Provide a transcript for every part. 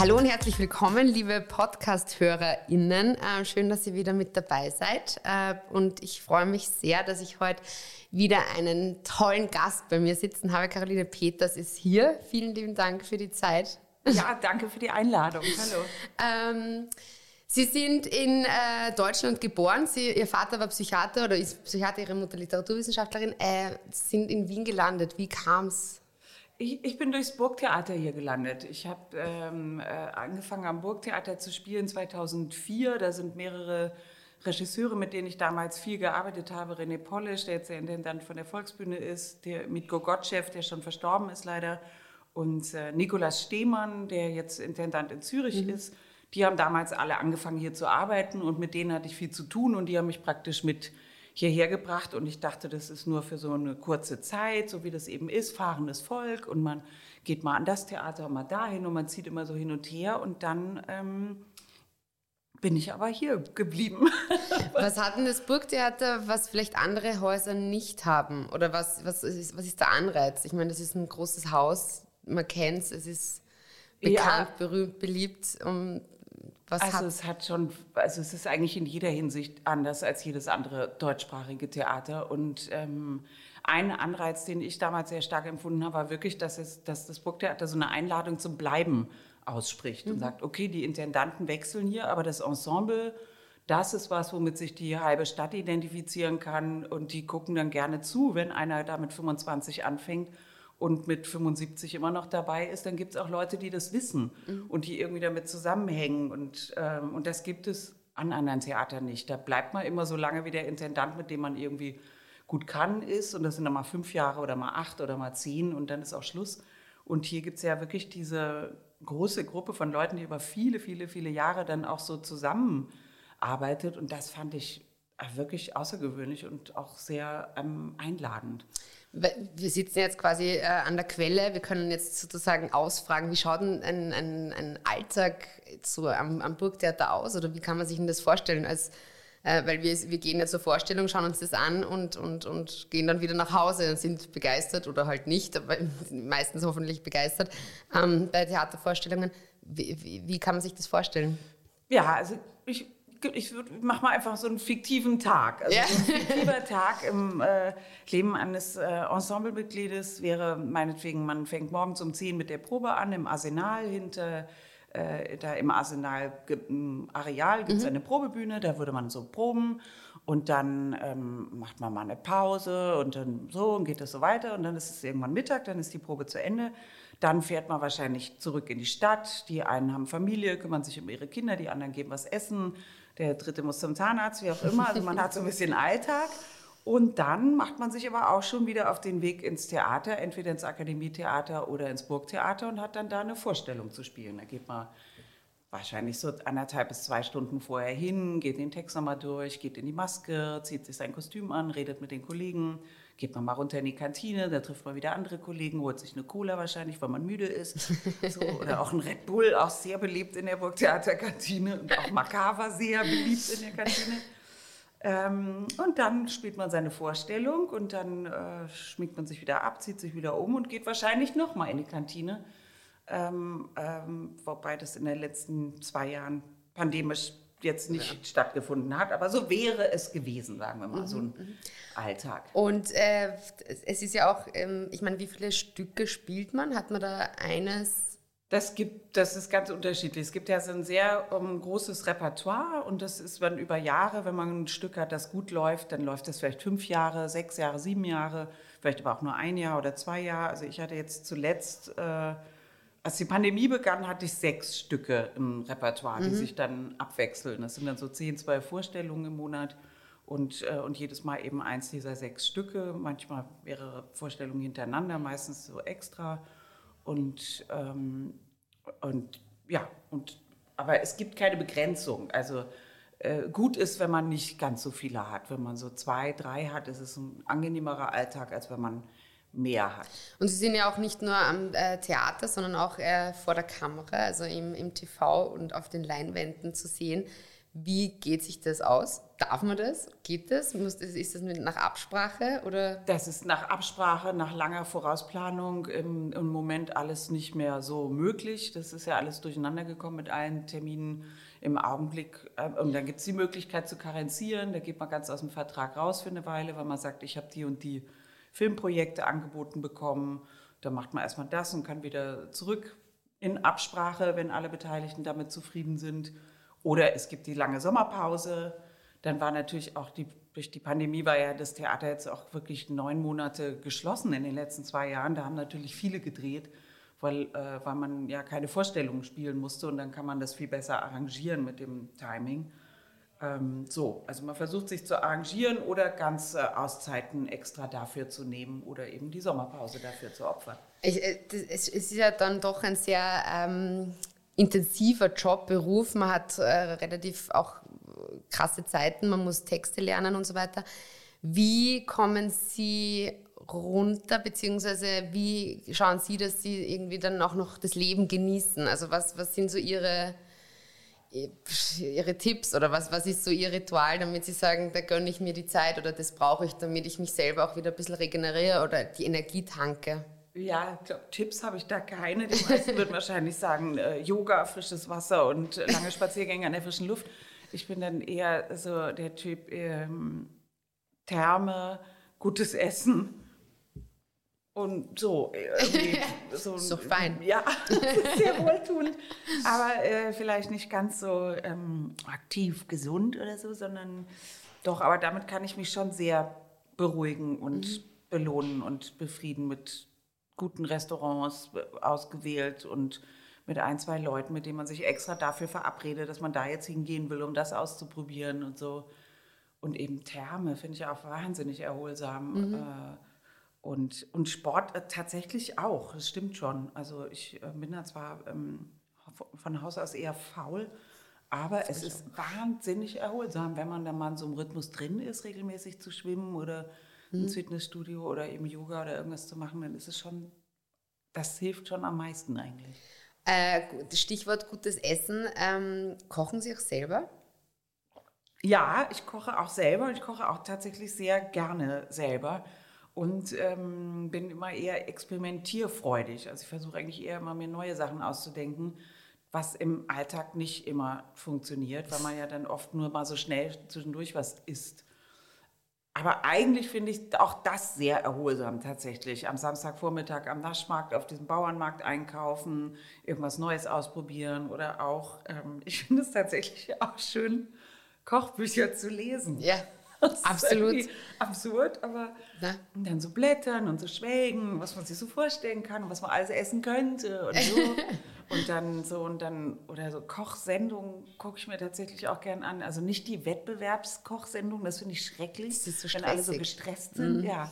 Hallo und herzlich willkommen, liebe Podcast-HörerInnen. Äh, schön, dass ihr wieder mit dabei seid. Äh, und ich freue mich sehr, dass ich heute wieder einen tollen Gast bei mir sitzen habe. Caroline Peters ist hier. Vielen lieben Dank für die Zeit. Ja, danke für die Einladung. Hallo. ähm, Sie sind in äh, Deutschland geboren. Sie, Ihr Vater war Psychiater oder ist Psychiater, Ihre Mutter Literaturwissenschaftlerin. Äh, sind in Wien gelandet. Wie kam es? Ich, ich, bin durchs Burgtheater hier gelandet. Ich habe ähm, äh, angefangen am Burgtheater zu spielen 2004. Da sind mehrere Regisseure, mit denen ich damals viel gearbeitet habe. René Polisch, der jetzt der Intendant von der Volksbühne ist, der Mitko Gottschew, der schon verstorben ist leider, und äh, Nikolaus Stehmann, der jetzt Intendant in Zürich mhm. ist. Die haben damals alle angefangen hier zu arbeiten und mit denen hatte ich viel zu tun und die haben mich praktisch mit hierher gebracht und ich dachte, das ist nur für so eine kurze Zeit, so wie das eben ist, fahrendes Volk und man geht mal an das Theater, mal dahin und man zieht immer so hin und her und dann ähm, bin ich aber hier geblieben. was hat denn das Burgtheater, was vielleicht andere Häuser nicht haben? Oder was, was, ist, was ist der Anreiz? Ich meine, das ist ein großes Haus, man kennt es, es ist bekannt, ja. berühmt, beliebt. Um, was also hat es hat schon, also es ist eigentlich in jeder Hinsicht anders als jedes andere deutschsprachige Theater. Und ähm, ein Anreiz, den ich damals sehr stark empfunden habe, war wirklich, dass, es, dass das Burgtheater so eine Einladung zum Bleiben ausspricht mhm. und sagt, okay, die Intendanten wechseln hier, aber das Ensemble, das ist was, womit sich die halbe Stadt identifizieren kann und die gucken dann gerne zu, wenn einer da mit 25 anfängt und mit 75 immer noch dabei ist, dann gibt es auch Leute, die das wissen mhm. und die irgendwie damit zusammenhängen. Und, ähm, und das gibt es an anderen Theatern nicht. Da bleibt man immer so lange, wie der Intendant, mit dem man irgendwie gut kann, ist. Und das sind dann mal fünf Jahre oder mal acht oder mal zehn und dann ist auch Schluss. Und hier gibt es ja wirklich diese große Gruppe von Leuten, die über viele, viele, viele Jahre dann auch so zusammenarbeitet. Und das fand ich wirklich außergewöhnlich und auch sehr ähm, einladend. Wir sitzen jetzt quasi äh, an der Quelle. Wir können jetzt sozusagen ausfragen, wie schaut denn ein, ein, ein Alltag so am, am, Burgtheater aus oder wie kann man sich denn das vorstellen? Als, äh, weil wir, wir gehen ja zur Vorstellung, schauen uns das an und, und, und gehen dann wieder nach Hause und sind begeistert oder halt nicht, aber meistens hoffentlich begeistert ähm, bei Theatervorstellungen. Wie, wie, wie kann man sich das vorstellen? Ja, also ich ich mache mal einfach so einen fiktiven Tag. Also ja. ein fiktiver Tag im äh, Leben eines äh, Ensemblemitgliedes wäre meinetwegen, man fängt morgens um 10 mit der Probe an im Arsenal hinter äh, da im Arsenal im Areal gibt es mhm. eine Probebühne, da würde man so proben und dann ähm, macht man mal eine Pause und dann so und geht das so weiter und dann ist es irgendwann Mittag, dann ist die Probe zu Ende. Dann fährt man wahrscheinlich zurück in die Stadt. Die einen haben Familie, kümmern sich um ihre Kinder, die anderen geben was essen der dritte muss zum Zahnarzt, wie auch immer. Also man hat so ein bisschen Alltag. Und dann macht man sich aber auch schon wieder auf den Weg ins Theater, entweder ins Akademietheater oder ins Burgtheater und hat dann da eine Vorstellung zu spielen. Da geht man wahrscheinlich so anderthalb bis zwei Stunden vorher hin, geht den Text nochmal durch, geht in die Maske, zieht sich sein Kostüm an, redet mit den Kollegen, geht man mal runter in die Kantine, da trifft man wieder andere Kollegen, holt sich eine Cola wahrscheinlich, weil man müde ist. So, oder auch ein Red Bull, auch sehr beliebt in der Burgtheaterkantine und auch Makava sehr beliebt in der Kantine. Ähm, und dann spielt man seine Vorstellung und dann äh, schminkt man sich wieder ab, zieht sich wieder um und geht wahrscheinlich nochmal in die Kantine. Ähm, ähm, wobei das in den letzten zwei Jahren pandemisch jetzt nicht ja. stattgefunden hat, aber so wäre es gewesen, sagen wir mal, mhm. so ein mhm. Alltag. Und äh, es ist ja auch, ähm, ich meine, wie viele Stücke spielt man? Hat man da eines? Das gibt, das ist ganz unterschiedlich. Es gibt ja so ein sehr um, großes Repertoire und das ist dann über Jahre, wenn man ein Stück hat, das gut läuft, dann läuft das vielleicht fünf Jahre, sechs Jahre, sieben Jahre, vielleicht aber auch nur ein Jahr oder zwei Jahre. Also ich hatte jetzt zuletzt äh, als die Pandemie begann, hatte ich sechs Stücke im Repertoire, die mhm. sich dann abwechseln. Das sind dann so zehn, zwölf Vorstellungen im Monat und, äh, und jedes Mal eben eins dieser sechs Stücke. Manchmal mehrere Vorstellungen hintereinander, meistens so extra. Und, ähm, und ja, und, aber es gibt keine Begrenzung. Also äh, gut ist, wenn man nicht ganz so viele hat. Wenn man so zwei, drei hat, ist es ein angenehmerer Alltag, als wenn man mehr hat. Und Sie sind ja auch nicht nur am äh, Theater, sondern auch äh, vor der Kamera, also im, im TV und auf den Leinwänden zu sehen. Wie geht sich das aus? Darf man das? Geht das? Muss, ist das nach Absprache oder? Das ist nach Absprache, nach langer Vorausplanung im, im Moment alles nicht mehr so möglich. Das ist ja alles durcheinander gekommen mit allen Terminen im Augenblick. Äh, und dann gibt es die Möglichkeit zu karenzieren. Da geht man ganz aus dem Vertrag raus für eine Weile, weil man sagt, ich habe die und die Filmprojekte angeboten bekommen. Da macht man erstmal das und kann wieder zurück in Absprache, wenn alle Beteiligten damit zufrieden sind. Oder es gibt die lange Sommerpause. Dann war natürlich auch die, durch die Pandemie war ja das Theater jetzt auch wirklich neun Monate geschlossen in den letzten zwei Jahren. Da haben natürlich viele gedreht, weil, äh, weil man ja keine Vorstellungen spielen musste und dann kann man das viel besser arrangieren mit dem Timing. Ähm, so, also man versucht sich zu arrangieren oder ganze Auszeiten extra dafür zu nehmen oder eben die Sommerpause dafür zu opfern. Ich, äh, es ist ja dann doch ein sehr ähm, intensiver Job, Beruf. Man hat äh, relativ auch krasse Zeiten, man muss Texte lernen und so weiter. Wie kommen Sie runter, beziehungsweise wie schauen Sie, dass Sie irgendwie dann auch noch das Leben genießen? Also was, was sind so Ihre Ihre Tipps oder was, was ist so Ihr Ritual, damit Sie sagen, da gönne ich mir die Zeit oder das brauche ich, damit ich mich selber auch wieder ein bisschen regeneriere oder die Energie tanke? Ja, ich glaube, Tipps habe ich da keine. Die meisten würden wahrscheinlich sagen, äh, Yoga, frisches Wasser und lange Spaziergänge an der frischen Luft. Ich bin dann eher so der Typ ähm, Therme, gutes Essen und so. so ist doch fein. Ja, sehr wohltuend. Aber äh, vielleicht nicht ganz so ähm, aktiv gesund oder so, sondern doch, aber damit kann ich mich schon sehr beruhigen und mhm. belohnen und befrieden mit guten Restaurants äh, ausgewählt und mit ein, zwei Leuten, mit denen man sich extra dafür verabredet, dass man da jetzt hingehen will, um das auszuprobieren und so. Und eben Therme finde ich auch wahnsinnig erholsam. Mhm. Äh, und, und Sport äh, tatsächlich auch, das stimmt schon. Also ich äh, bin da zwar ähm, von Haus aus eher faul, aber es ist wahnsinnig erholsam, wenn man da mal in so einem Rhythmus drin ist, regelmäßig zu schwimmen oder mhm. ins Fitnessstudio oder eben Yoga oder irgendwas zu machen, dann ist es schon, das hilft schon am meisten eigentlich. Äh, Stichwort gutes Essen. Ähm, kochen Sie auch selber? Ja, ich koche auch selber. Ich koche auch tatsächlich sehr gerne selber und ähm, bin immer eher experimentierfreudig. Also ich versuche eigentlich eher immer mir neue Sachen auszudenken, was im Alltag nicht immer funktioniert, weil man ja dann oft nur mal so schnell zwischendurch was isst. Aber eigentlich finde ich auch das sehr erholsam tatsächlich. Am Samstagvormittag am Waschmarkt, auf diesem Bauernmarkt einkaufen, irgendwas Neues ausprobieren oder auch, ähm, ich finde es tatsächlich auch schön, Kochbücher zu lesen. Ja. Absolut. absurd, aber Na? dann so blättern und so schwelgen, was man sich so vorstellen kann und was man alles essen könnte und so. und dann so und dann, oder so Kochsendungen gucke ich mir tatsächlich auch gern an. Also nicht die Wettbewerbskochsendungen, das finde ich schrecklich, das ist so wenn alle so gestresst sind. Mhm. Ja.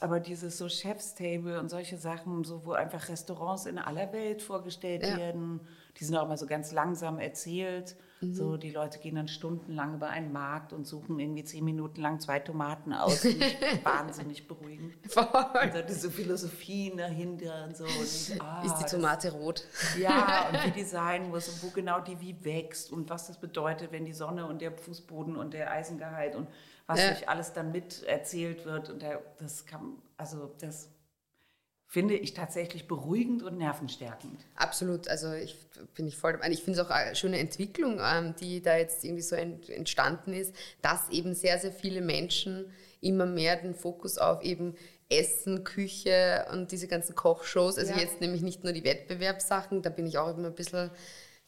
Aber dieses so Chef's Table und solche Sachen, so wo einfach Restaurants in aller Welt vorgestellt ja. werden, die sind auch immer so ganz langsam erzählt. Mhm. So, die Leute gehen dann stundenlang über einen Markt und suchen irgendwie zehn Minuten lang zwei Tomaten aus. wahnsinnig beruhigend. Voll. Und diese Philosophien dahinter und so. Und, ah, ist die Tomate das, rot? Ja, und wie die sein muss und wo genau die wie wächst und was das bedeutet, wenn die Sonne und der Fußboden und der Eisengehalt und was ja. nicht alles dann mit erzählt wird. Und der, das kann, also das finde ich tatsächlich beruhigend und nervenstärkend. Absolut, also ich bin ich voll dabei. Ich finde es auch eine schöne Entwicklung, ähm, die da jetzt irgendwie so entstanden ist, dass eben sehr, sehr viele Menschen immer mehr den Fokus auf eben Essen, Küche und diese ganzen Kochshows, also ja. jetzt nämlich nicht nur die Wettbewerbssachen, da bin ich auch immer ein bisschen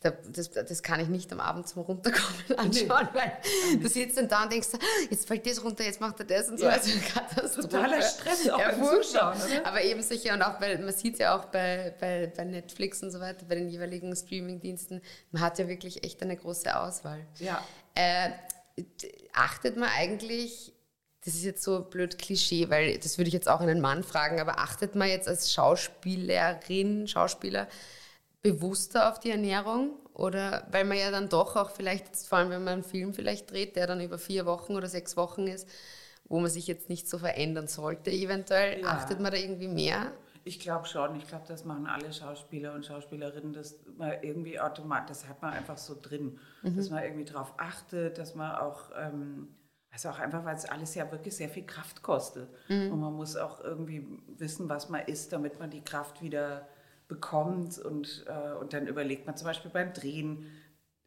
das, das kann ich nicht am Abend zum Runterkommen anschauen, weil du sitzt dann da und denkst, jetzt fällt das runter, jetzt macht er das und so. Ja. Also Katastrophe. Totaler Stress auch ja, beim Zuschauen. Oder? Aber eben sicher und auch, weil man sieht ja auch bei, bei, bei Netflix und so weiter, bei den jeweiligen Streamingdiensten, man hat ja wirklich echt eine große Auswahl. Ja. Äh, achtet man eigentlich das ist jetzt so blöd Klischee, weil das würde ich jetzt auch einen Mann fragen, aber achtet man jetzt als Schauspielerin, Schauspieler bewusster auf die Ernährung? Oder weil man ja dann doch auch vielleicht, vor allem wenn man einen Film vielleicht dreht, der dann über vier Wochen oder sechs Wochen ist, wo man sich jetzt nicht so verändern sollte, eventuell, ja. achtet man da irgendwie mehr? Ich glaube schon. Ich glaube, das machen alle Schauspieler und Schauspielerinnen, dass man irgendwie automatisch, das hat man einfach so drin, mhm. dass man irgendwie darauf achtet, dass man auch, ähm, also auch einfach, weil es alles ja wirklich sehr viel Kraft kostet. Mhm. Und man muss auch irgendwie wissen, was man isst, damit man die Kraft wieder bekommt und, äh, und dann überlegt man zum Beispiel beim Drehen,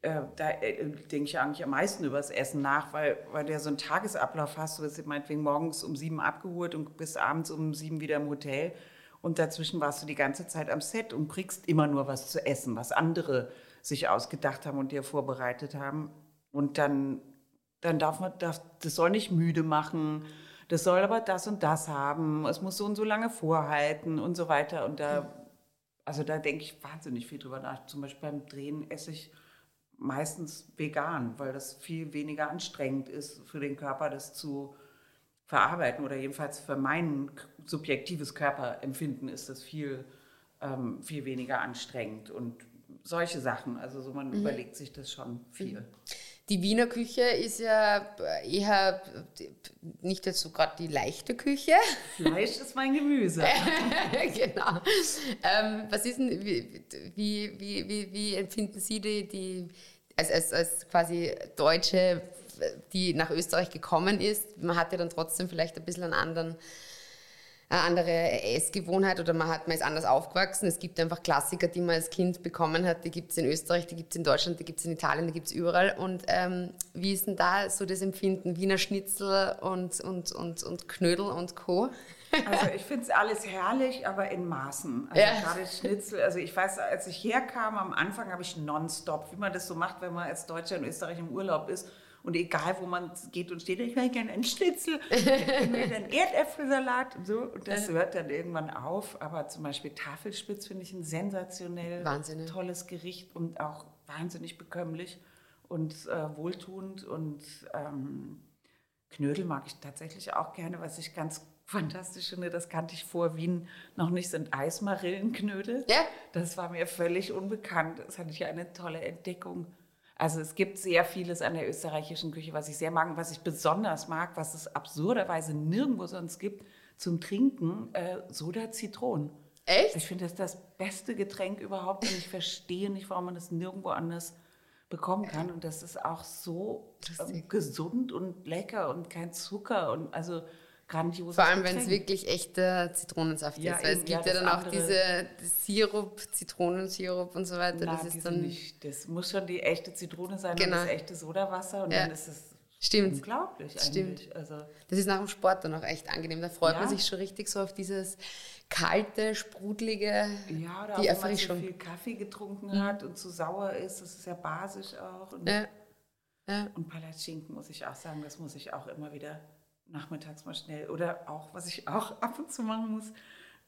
äh, da äh, denke ich eigentlich am meisten über das Essen nach, weil, weil du ja so einen Tagesablauf hast, du wirst meinetwegen morgens um sieben abgeholt und bis abends um sieben wieder im Hotel. Und dazwischen warst du die ganze Zeit am Set und kriegst immer nur was zu essen, was andere sich ausgedacht haben und dir vorbereitet haben. Und dann, dann darf man, darf, das soll nicht müde machen, das soll aber das und das haben, es muss so und so lange vorhalten und so weiter. Und da also da denke ich wahnsinnig viel drüber nach. Zum Beispiel beim Drehen esse ich meistens vegan, weil das viel weniger anstrengend ist für den Körper, das zu verarbeiten oder jedenfalls für mein subjektives Körperempfinden ist das viel, ähm, viel weniger anstrengend und solche Sachen. Also so man mhm. überlegt sich das schon viel. Die Wiener Küche ist ja eher nicht jetzt so gerade die leichte Küche. Fleisch ist mein Gemüse. genau. Ähm, was ist denn, wie, wie, wie, wie empfinden Sie die, die als, als, als quasi Deutsche, die nach Österreich gekommen ist? Man hat ja dann trotzdem vielleicht ein bisschen einen anderen eine andere Essgewohnheit oder man, hat, man ist anders aufgewachsen. Es gibt einfach Klassiker, die man als Kind bekommen hat. Die gibt es in Österreich, die gibt es in Deutschland, die gibt es in Italien, die gibt es überall. Und ähm, wie ist denn da so das Empfinden? Wiener Schnitzel und, und, und, und Knödel und Co.? Also ich finde es alles herrlich, aber in Maßen. Also ja. gerade Schnitzel, also ich weiß, als ich herkam, am Anfang habe ich nonstop, wie man das so macht, wenn man als Deutscher in Österreich im Urlaub ist, und egal, wo man geht und steht, ich will gerne einen Schnitzel, ich will einen Erdäpfelsalat und so. Und das hört dann irgendwann auf. Aber zum Beispiel Tafelspitz finde ich ein sensationell Wahnsinn. tolles Gericht und auch wahnsinnig bekömmlich und äh, wohltuend. Und ähm, Knödel mag ich tatsächlich auch gerne, was ich ganz fantastisch finde, das kannte ich vor Wien noch nicht, sind Eismarillenknödel. Ja. Das war mir völlig unbekannt. Das hatte ich eine tolle Entdeckung. Also es gibt sehr vieles an der österreichischen Küche, was ich sehr mag, was ich besonders mag, was es absurderweise nirgendwo sonst gibt, zum Trinken, äh, Soda Zitronen. Echt? Ich finde das das beste Getränk überhaupt und ich verstehe nicht, warum man das nirgendwo anders bekommen kann. Und das ist auch so äh, gesund und lecker und kein Zucker und also grandioses Vor allem, wenn es wirklich echter Zitronensaft ja, ist. Weil es gibt ja, ja dann auch diese Sirup, Zitronensirup und so weiter. Na, das ist dann nicht, das muss schon die echte Zitrone sein genau. und das echte Sodawasser und ja. dann ist es Stimmt. unglaublich Stimmt. Also das ist nach dem Sport dann auch echt angenehm. Da freut ja. man sich schon richtig so auf dieses kalte, sprudelige, ja, oder die auch, Erfrischung. Wenn man so viel Kaffee getrunken mhm. hat und zu sauer ist, das ist ja basisch auch. Und, ja. Ja. und Palatschinken muss ich auch sagen, das muss ich auch immer wieder nachmittags mal schnell. Oder auch, was ich auch ab und zu machen muss,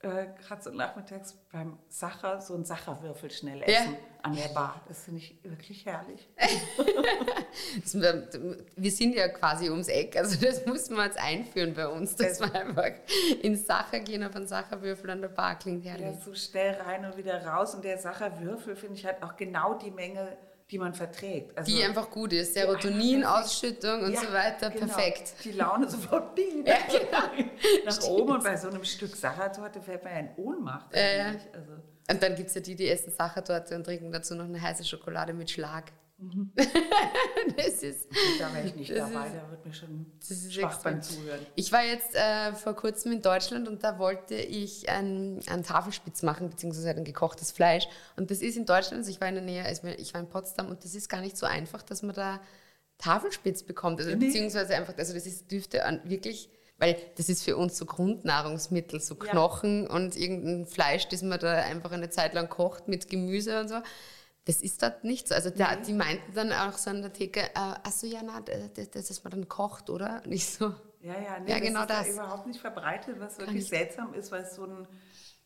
äh, gerade so nachmittags beim Sacher, so ein Sacherwürfel schnell essen ja. an der Bar. Das finde ich wirklich herrlich. wir sind ja quasi ums Eck, also das muss man jetzt einführen bei uns, dass wir einfach ins Sacher gehen auf einen Sacherwürfel an der Bar, klingt herrlich. Ja, so schnell rein und wieder raus und der Sacherwürfel finde ich halt auch genau die Menge die man verträgt. Also die einfach gut ist. Serotoninausschüttung und ja, so weiter, genau. perfekt. Die Laune sofort ding, ja, genau. nach oben und bei so einem Stück Sachertorte fällt man ja in Ohnmacht. Äh, also. Und dann gibt es ja die, die essen Sachertorte und trinken dazu noch eine heiße Schokolade mit Schlag. Mhm. das ist. Da wäre ich nicht dabei, ist, da wird mir schon schwach beim Zuhören. Ich war jetzt äh, vor kurzem in Deutschland und da wollte ich einen, einen Tafelspitz machen, beziehungsweise ein gekochtes Fleisch. Und das ist in Deutschland, also ich war in der Nähe, also ich war in Potsdam und das ist gar nicht so einfach, dass man da Tafelspitz bekommt. Also, beziehungsweise einfach, also das ist, dürfte wirklich weil das ist für uns so Grundnahrungsmittel, so Knochen ja. und irgendein Fleisch, das man da einfach eine Zeit lang kocht mit Gemüse und so. Das ist dort nicht so. Also da, die meinten dann auch so an der Theke, äh, achso, ja, na, das, das, das man dann kocht, oder? Nicht so. Ja, ja, nee, ja genau das. Ist das. überhaupt nicht verbreitet, was Kann wirklich ich. seltsam ist, weil es so ein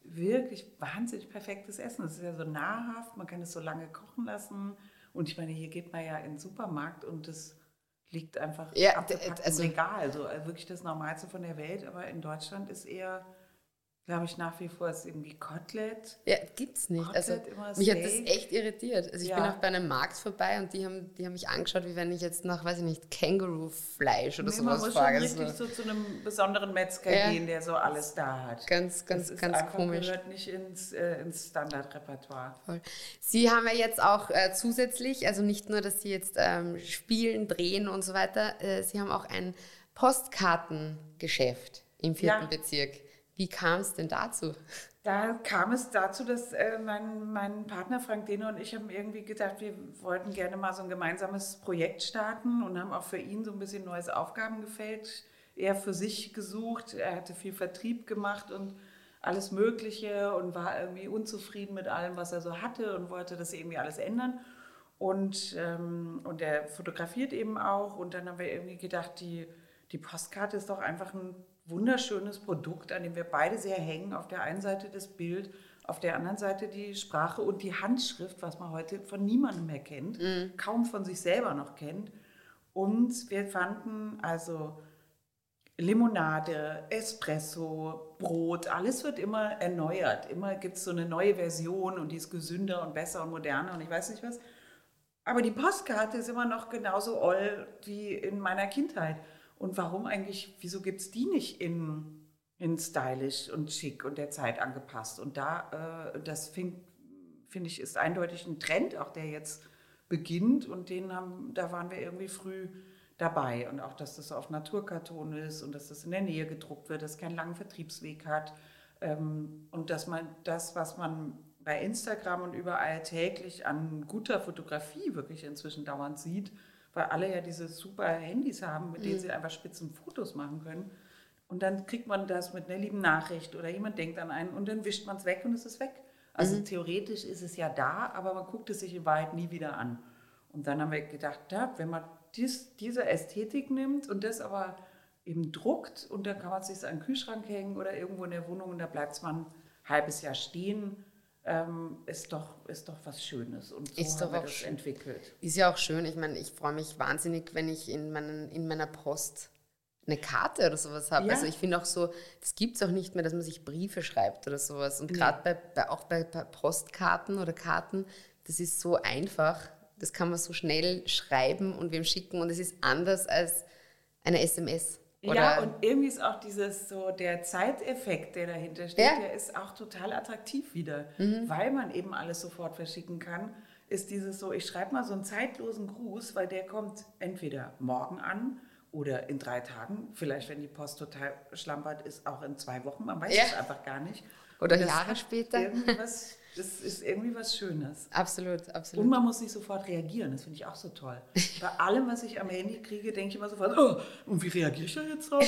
wirklich wahnsinnig perfektes Essen ist. Es ist ja so nahrhaft, man kann es so lange kochen lassen. Und ich meine, hier geht man ja in den Supermarkt und das liegt einfach ja, abgepackt also, im Regal. Also wirklich das Normalste von der Welt. Aber in Deutschland ist eher glaube ich, nach wie vor ist irgendwie Kotelett. Ja, gibt's nicht. also, mich hat das echt irritiert. Also ich ja. bin auch bei einem Markt vorbei und die haben, die haben mich angeschaut, wie wenn ich jetzt nach, weiß ich nicht, Känguru-Fleisch oder nee, sowas frage. Man muss schon richtig so zu einem besonderen Metzger ja. gehen, der so alles da hat. Ganz, ganz, das ganz einfach, komisch. gehört nicht ins, äh, ins Standardrepertoire. Voll. Sie haben ja jetzt auch äh, zusätzlich, also nicht nur, dass Sie jetzt ähm, spielen, drehen und so weiter, äh, Sie haben auch ein Postkartengeschäft im vierten ja. Bezirk. Wie kam es denn dazu? Da kam es dazu, dass äh, mein, mein Partner Frank Dehne und ich haben irgendwie gedacht, wir wollten gerne mal so ein gemeinsames Projekt starten und haben auch für ihn so ein bisschen neues Aufgabengefeld eher für sich gesucht. Er hatte viel Vertrieb gemacht und alles Mögliche und war irgendwie unzufrieden mit allem, was er so hatte und wollte das irgendwie alles ändern. Und, ähm, und er fotografiert eben auch. Und dann haben wir irgendwie gedacht, die, die Postkarte ist doch einfach ein wunderschönes Produkt, an dem wir beide sehr hängen. Auf der einen Seite das Bild, auf der anderen Seite die Sprache und die Handschrift, was man heute von niemandem mehr kennt, mhm. kaum von sich selber noch kennt. Und wir fanden also Limonade, Espresso, Brot, alles wird immer erneuert. Immer gibt es so eine neue Version und die ist gesünder und besser und moderner und ich weiß nicht was. Aber die Postkarte ist immer noch genauso oll wie in meiner Kindheit. Und warum eigentlich, wieso gibt es die nicht in, in stylisch und schick und der Zeit angepasst? Und da, äh, das finde ich, ist eindeutig ein Trend, auch der jetzt beginnt und den haben, da waren wir irgendwie früh dabei. Und auch, dass das auf Naturkarton ist und dass das in der Nähe gedruckt wird, dass es keinen langen Vertriebsweg hat. Ähm, und dass man das, was man bei Instagram und überall täglich an guter Fotografie wirklich inzwischen dauernd sieht, weil alle ja diese super Handys haben, mit denen mhm. sie einfach spitzen Fotos machen können. Und dann kriegt man das mit einer lieben Nachricht oder jemand denkt an einen und dann wischt man es weg und es ist weg. Also mhm. theoretisch ist es ja da, aber man guckt es sich in Wahrheit nie wieder an. Und dann haben wir gedacht, ja, wenn man dies, diese Ästhetik nimmt und das aber eben druckt und dann kann man es sich an den Kühlschrank hängen oder irgendwo in der Wohnung und da bleibt es mal ein halbes Jahr stehen ähm, ist, doch, ist doch was Schönes. Und so ist haben wir das schön. entwickelt. Ist ja auch schön. Ich meine, ich freue mich wahnsinnig, wenn ich in, meinen, in meiner Post eine Karte oder sowas habe. Ja. Also ich finde auch so, das gibt es auch nicht mehr, dass man sich Briefe schreibt oder sowas. Und gerade bei, bei, auch bei, bei Postkarten oder Karten, das ist so einfach. Das kann man so schnell schreiben und wem schicken und es ist anders als eine SMS. Oder? Ja, und irgendwie ist auch dieses so der Zeiteffekt, der dahinter steht, ja. der ist auch total attraktiv wieder, mhm. weil man eben alles sofort verschicken kann. Ist dieses so, ich schreibe mal so einen zeitlosen Gruß, weil der kommt entweder morgen an oder in drei Tagen, vielleicht wenn die Post total schlampert ist, auch in zwei Wochen, man weiß ja. es einfach gar nicht. Oder Jahre später. Irgendwas das ist irgendwie was Schönes. Absolut, absolut. Und man muss nicht sofort reagieren, das finde ich auch so toll. Bei allem, was ich am Handy kriege, denke ich immer sofort, oh, und wie reagiere ich da jetzt drauf?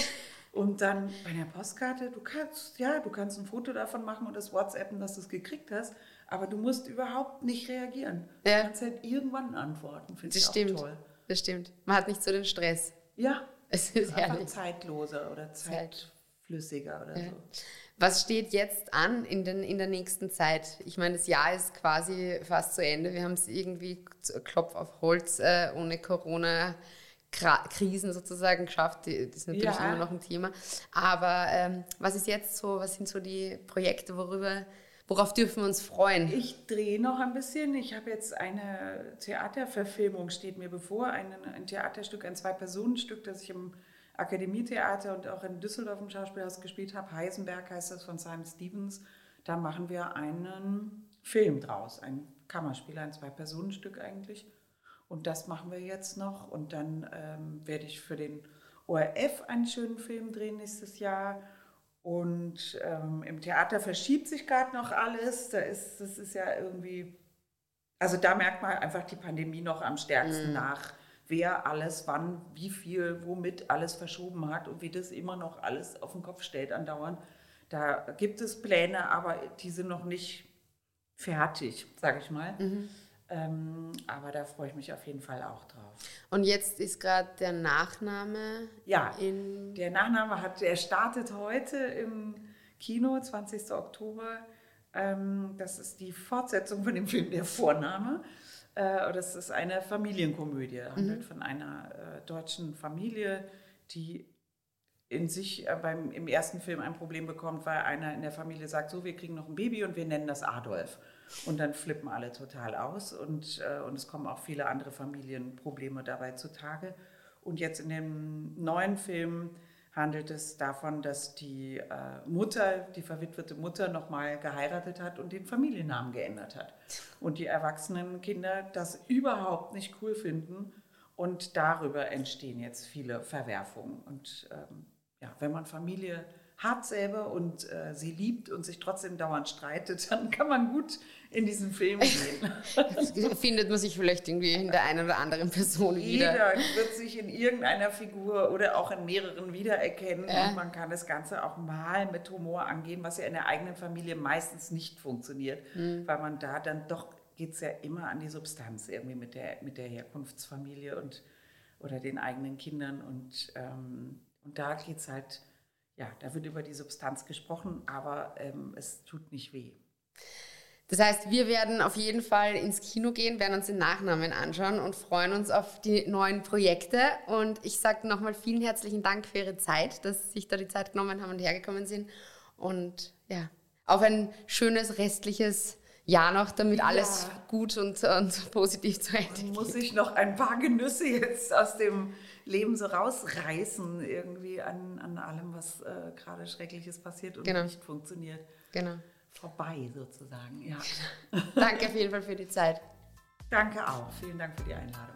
Und dann bei der Postkarte, du kannst, ja, du kannst ein Foto davon machen und das WhatsAppen, dass du es gekriegt hast, aber du musst überhaupt nicht reagieren. Ja. Du kannst halt irgendwann antworten, finde ich stimmt. auch toll. Das stimmt. Man hat nicht so den Stress. Ja. Es ist einfach zeitloser oder zeitflüssiger oder ja. so. Was steht jetzt an in, den, in der nächsten Zeit? Ich meine, das Jahr ist quasi fast zu Ende. Wir haben es irgendwie Klopf auf Holz äh, ohne Corona. Krisen sozusagen geschafft. Das ist natürlich ja. immer noch ein Thema. Aber ähm, was ist jetzt so, was sind so die Projekte, worüber, worauf dürfen wir uns freuen? Ich drehe noch ein bisschen. Ich habe jetzt eine Theaterverfilmung, steht mir bevor, ein, ein Theaterstück, ein Zwei-Personen-Stück, das ich im Akademietheater und auch in Düsseldorf im Schauspielhaus gespielt habe. Heisenberg heißt das von Simon Stevens. Da machen wir einen Film draus, ein Kammerspiel, ein Zwei-Personen-Stück eigentlich. Und das machen wir jetzt noch. Und dann ähm, werde ich für den ORF einen schönen Film drehen nächstes Jahr. Und ähm, im Theater verschiebt sich gerade noch alles. Da ist, das ist ja irgendwie, also da merkt man einfach die Pandemie noch am stärksten mm. nach, wer alles, wann, wie viel, womit alles verschoben hat und wie das immer noch alles auf den Kopf stellt andauernd. Da gibt es Pläne, aber die sind noch nicht fertig, sage ich mal. Mhm. Ähm, aber da freue ich mich auf jeden Fall auch drauf. Und jetzt ist gerade der Nachname. Ja, der Nachname hat, der startet heute im Kino, 20. Oktober. Ähm, das ist die Fortsetzung von dem Film Der Vorname. Äh, das ist eine Familienkomödie, handelt mhm. von einer äh, deutschen Familie, die in sich äh, beim, im ersten Film ein Problem bekommt, weil einer in der Familie sagt, so, wir kriegen noch ein Baby und wir nennen das Adolf. Und dann flippen alle total aus und, äh, und es kommen auch viele andere Familienprobleme dabei zutage. Und jetzt in dem neuen Film handelt es davon, dass die äh, Mutter, die verwitwete Mutter, nochmal geheiratet hat und den Familiennamen geändert hat. Und die erwachsenen Kinder das überhaupt nicht cool finden. Und darüber entstehen jetzt viele Verwerfungen. Und ähm, ja, wenn man Familie hat selber und äh, sie liebt und sich trotzdem dauernd streitet, dann kann man gut in diesen Film gehen. Findet man sich vielleicht irgendwie in der einen oder anderen Person wieder. Jeder wird sich in irgendeiner Figur oder auch in mehreren wiedererkennen äh. und man kann das Ganze auch mal mit Humor angehen, was ja in der eigenen Familie meistens nicht funktioniert, mhm. weil man da dann doch geht es ja immer an die Substanz irgendwie mit der, mit der Herkunftsfamilie und oder den eigenen Kindern und ähm, und da geht es halt, ja, da wird über die Substanz gesprochen, aber ähm, es tut nicht weh. Das heißt, wir werden auf jeden Fall ins Kino gehen, werden uns den Nachnamen anschauen und freuen uns auf die neuen Projekte. Und ich sage nochmal vielen herzlichen Dank für Ihre Zeit, dass Sie sich da die Zeit genommen haben und hergekommen sind. Und ja, auf ein schönes restliches Jahr noch, damit ja. alles gut und, und positiv zu Ende geht. Muss ich noch ein paar Genüsse jetzt aus dem Leben so rausreißen, irgendwie an, an allem, was äh, gerade Schreckliches passiert und genau. nicht funktioniert. Genau. Vorbei sozusagen, ja. Danke auf jeden Fall für die Zeit. Danke auch. Vielen Dank für die Einladung.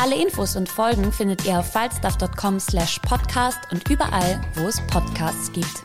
Alle Infos und Folgen findet ihr auf falstaff.com slash podcast und überall, wo es Podcasts gibt.